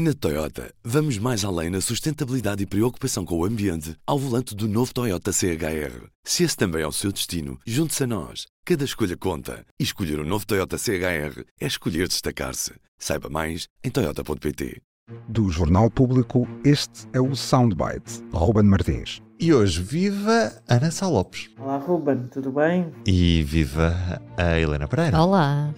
Na Toyota, vamos mais além na sustentabilidade e preocupação com o ambiente ao volante do novo Toyota CHR. Se esse também é o seu destino, junte-se a nós. Cada escolha conta. E escolher o um novo Toyota CHR é escolher destacar-se. Saiba mais em Toyota.pt. Do Jornal Público, este é o Soundbite. Ruben Martins. E hoje viva Ana Sá Lopes. Olá, Ruben, tudo bem? E viva a Helena Pereira. Olá.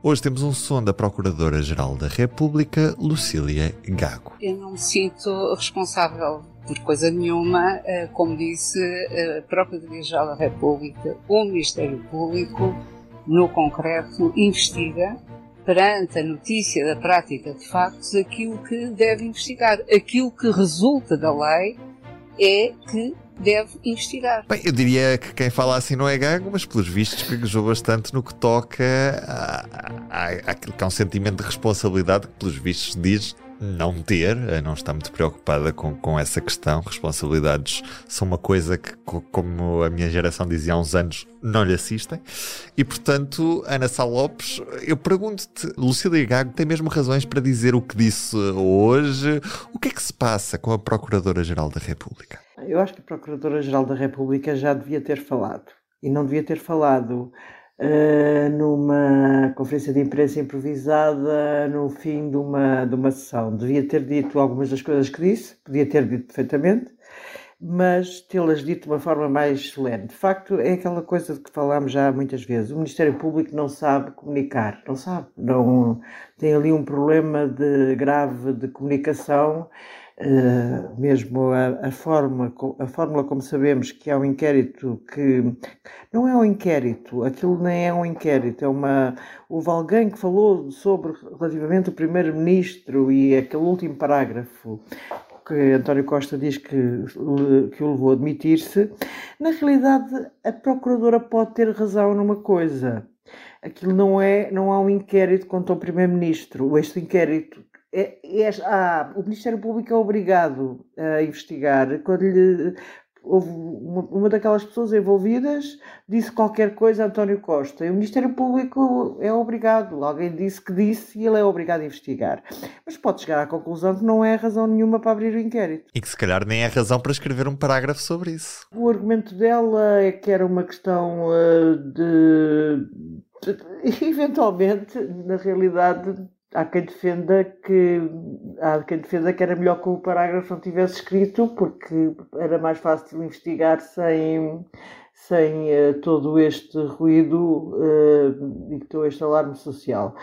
Hoje temos um som da Procuradora-Geral da República, Lucília Gago. Eu não me sinto responsável por coisa nenhuma, eh, como disse a Procuradoria-Geral da República, o Ministério Público, no concreto, investiga perante a notícia da prática de factos aquilo que deve investigar. Aquilo que resulta da lei é que deve investigar. Bem, eu diria que quem fala assim não é gago, mas pelos vistos gaguejou bastante no que toca àquilo que é um sentimento de responsabilidade que pelos vistos diz não ter, não está muito preocupada com, com essa questão. Responsabilidades são uma coisa que, como a minha geração dizia há uns anos, não lhe assistem. E, portanto, Ana Sá Lopes, eu pergunto-te, Lucília Gago tem mesmo razões para dizer o que disse hoje? O que é que se passa com a Procuradora-Geral da República? Eu acho que a Procuradora-Geral da República já devia ter falado. E não devia ter falado uh, numa conferência de imprensa improvisada no fim de uma, de uma sessão. Devia ter dito algumas das coisas que disse, podia ter dito perfeitamente, mas tê-las dito de uma forma mais solene. De facto, é aquela coisa de que falámos já muitas vezes. O Ministério Público não sabe comunicar, não sabe. Não, tem ali um problema de, grave de comunicação Uh, mesmo a, a, forma, a fórmula como sabemos que é um inquérito que não é um inquérito, aquilo nem é um inquérito, é uma. Houve alguém que falou sobre relativamente o primeiro-ministro e aquele último parágrafo que António Costa diz que, que o levou a admitir-se. Na realidade, a procuradora pode ter razão numa coisa. Aquilo não é, não há um inquérito contra o primeiro-ministro. Este inquérito é, é, ah, o Ministério Público é obrigado a investigar quando lhe houve uma, uma, daquelas pessoas envolvidas disse qualquer coisa a António Costa e o Ministério Público é obrigado, alguém disse que disse e ele é obrigado a investigar. Mas pode chegar à conclusão que não é razão nenhuma para abrir o inquérito. E que se calhar nem é razão para escrever um parágrafo sobre isso. O argumento dela é que era uma questão uh, de, de eventualmente, na realidade, há quem defenda que há quem defenda que era melhor que o parágrafo não tivesse escrito porque era mais fácil investigar sem sem uh, todo este ruído uh, e todo este alarme social.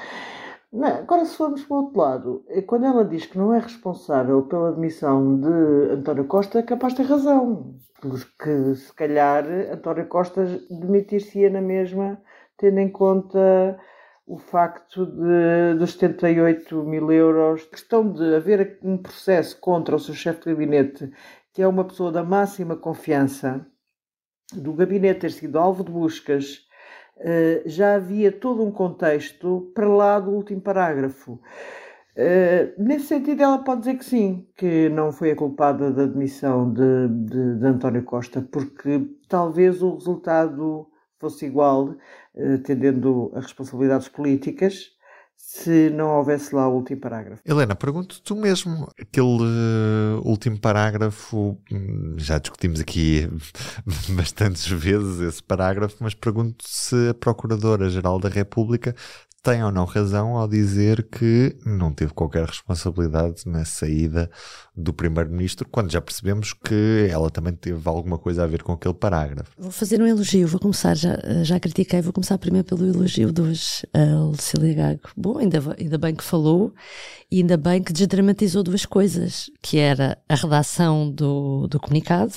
Não, agora, se formos para o outro lado, eh, quando ela diz que não é responsável pela admissão de António Costa, é capaz de ter razão. Porque, se calhar, António Costa demitir-se-ia na mesma, tendo em conta o facto de, dos 78 mil euros, questão de haver um processo contra o seu chefe de gabinete, que é uma pessoa da máxima confiança, do gabinete ter sido alvo de buscas, eh, já havia todo um contexto para lá do último parágrafo. Uh, nesse sentido, ela pode dizer que sim, que não foi a culpada da demissão de, de, de António Costa, porque talvez o resultado fosse igual, eh, tendendo a responsabilidades políticas, se não houvesse lá o último parágrafo. Helena, pergunto tu mesmo, aquele uh, último parágrafo, hum, já discutimos aqui bastantes vezes esse parágrafo, mas pergunto se a Procuradora-Geral da República tem ou não razão ao dizer que não teve qualquer responsabilidade na saída do Primeiro-Ministro, quando já percebemos que ela também teve alguma coisa a ver com aquele parágrafo. Vou fazer um elogio, vou começar, já, já critiquei, vou começar primeiro pelo elogio de hoje a Lucília Gago. Bom, ainda, ainda bem que falou e ainda bem que desdramatizou duas coisas, que era a redação do, do comunicado,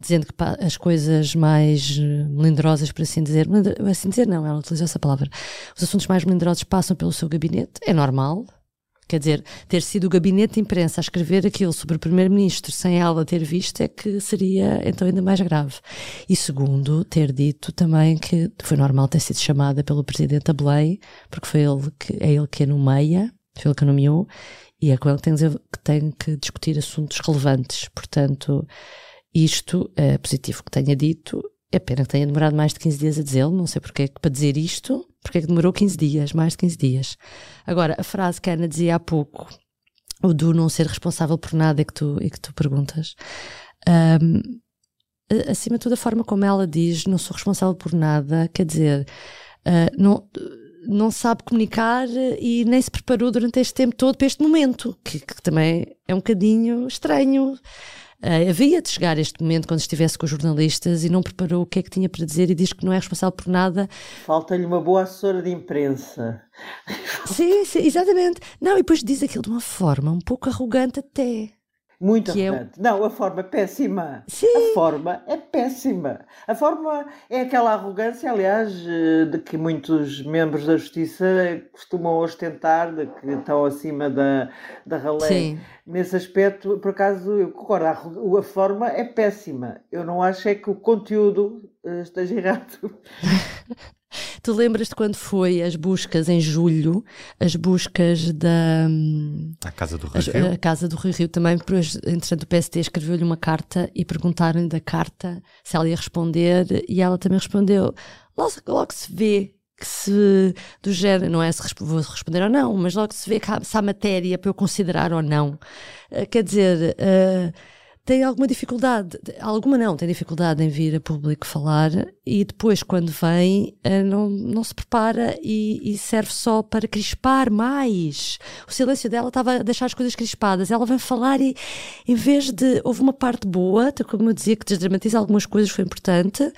dizendo que as coisas mais eh, melindrosas, por assim dizer, assim dizer não, ela utilizou essa palavra, os assuntos mais melindrosos passam pelo seu gabinete, é normal. Quer dizer, ter sido o gabinete de imprensa a escrever aquilo sobre o primeiro-ministro sem ela ter visto é que seria então ainda mais grave. E segundo, ter dito também que foi normal ter sido chamada pelo presidente a Belém, porque foi ele que, é ele que a nomeia, foi ele que a nomeou, e é com ele que tem, que tem que discutir assuntos relevantes. Portanto, isto é positivo que tenha dito. É pena que tenha demorado mais de 15 dias a dizê-lo. Não sei porque é que para dizer isto, porque é que demorou 15 dias, mais de 15 dias. Agora, a frase que a Ana dizia há pouco, o do não ser responsável por nada e que tu, e que tu perguntas. Um, acima de tudo, a forma como ela diz, não sou responsável por nada, quer dizer, uh, não, não sabe comunicar e nem se preparou durante este tempo todo para este momento, que, que também é um bocadinho estranho. Uh, havia de chegar este momento quando estivesse com os jornalistas e não preparou o que é que tinha para dizer e diz que não é responsável por nada. Falta-lhe uma boa assessora de imprensa. Sim, sim, exatamente. Não, e depois diz aquilo de uma forma um pouco arrogante até. Muito que arrogante. É... Não, a forma é péssima. Sim. A forma é péssima. A forma é aquela arrogância, aliás, eh, de que muitos membros da justiça costumam ostentar, de que estão acima da, da ralé. Sim. Nesse aspecto, por acaso, eu concordo, a, a forma é péssima. Eu não acho é que o conteúdo uh, esteja errado. Tu lembras-te quando foi as buscas em julho, as buscas da. A Casa do Rio Rio? A Casa do Rio Rio também, entretanto, o PST escreveu-lhe uma carta e perguntaram-lhe da carta se ela ia responder e ela também respondeu. Logo, logo se vê que se do género, não é se vou responder ou não, mas logo se vê que há, se há matéria para eu considerar ou não. Uh, quer dizer. Uh, tem alguma dificuldade, alguma não, tem dificuldade em vir a público falar e depois, quando vem, eh, não, não se prepara e, e, serve só para crispar mais. O silêncio dela estava a deixar as coisas crispadas. Ela vem falar e, em vez de. Houve uma parte boa, como eu dizia, que desdramatiza algumas coisas, foi importante,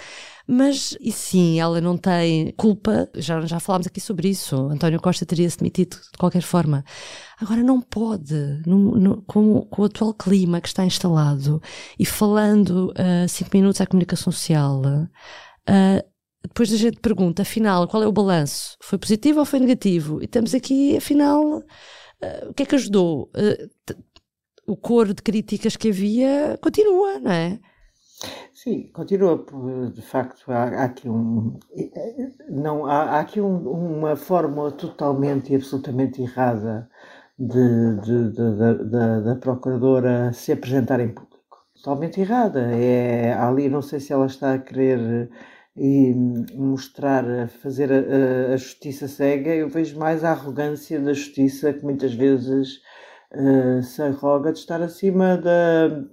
mas, e sim, ela não tem culpa, já, já falámos aqui sobre isso. António Costa teria-se demitido de qualquer forma. Agora, não pode, no, no, com, com, o atual clima que está instalado e falando uh, cinco minutos à comunicação social, uh, depois a gente pergunta, afinal, qual é o balanço? Foi positivo ou foi negativo? E estamos aqui, afinal, uh, o que é que ajudou? o coro de críticas que havia continua, não é? Sim, continua, de facto, há, há aqui, um, não, há, há aqui um, uma forma totalmente e absolutamente errada de, de, de, de, da Procuradora se apresentar em público. Totalmente errada. É, ali, não sei se ela está a querer e mostrar, fazer a, a, justiça cega, eu vejo mais a arrogância da justiça que muitas vezes uh, se arroga de estar acima da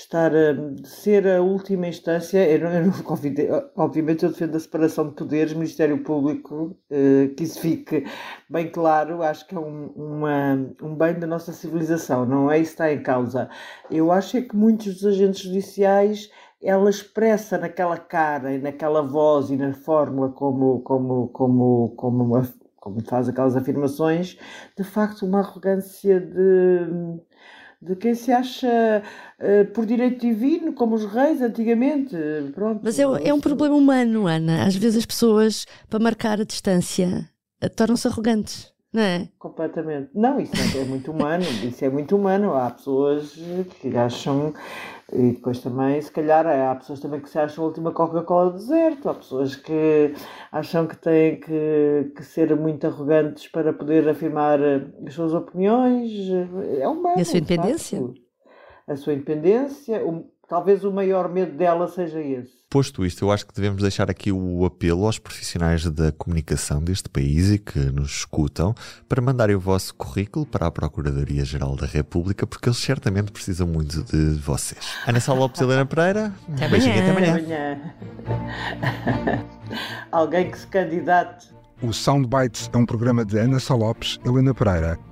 estar a ser a última instância. Eu não, eu não obviamente, eu defendo a separação de poderes, Ministério Público, eh, que isso fique bem claro. Acho que é um, uma, um bem da nossa civilização, não é isso que está em causa. Eu acho é que muitos dos agentes judiciais ela expressa naquela cara e naquela voz e na fórmula como, como, como, como, uma, como faz aquelas afirmações, de facto uma arrogância de de quem se acha uh, por direito divino, como os reis antigamente. Pronto, Mas é, é um problema humano, Ana. Às vezes as pessoas, para marcar a distância, eh, tornam-se arrogantes. Não é? Completamente. Não, isso é muito humano. Isso é muito humano. Há pessoas que acham e depois também, se calhar, há pessoas também que se acham a última Coca-Cola do deserto, há pessoas que acham que têm que, que ser muito arrogantes para poder afirmar as suas opiniões. É humano. E a sua independência? A sua independência, o, talvez o maior medo dela seja esse. Posto isto, eu acho que devemos deixar aqui o apelo aos profissionais da comunicação deste país e que nos escutam para mandarem o vosso currículo para a Procuradoria-Geral da República, porque eles certamente precisam muito de vocês. Ana Sá Lopes e Helena Pereira, até amanhã. Até amanhã. amanhã. Alguém que se candidate. O Soundbites é um programa de Ana Sá Lopes, Helena Pereira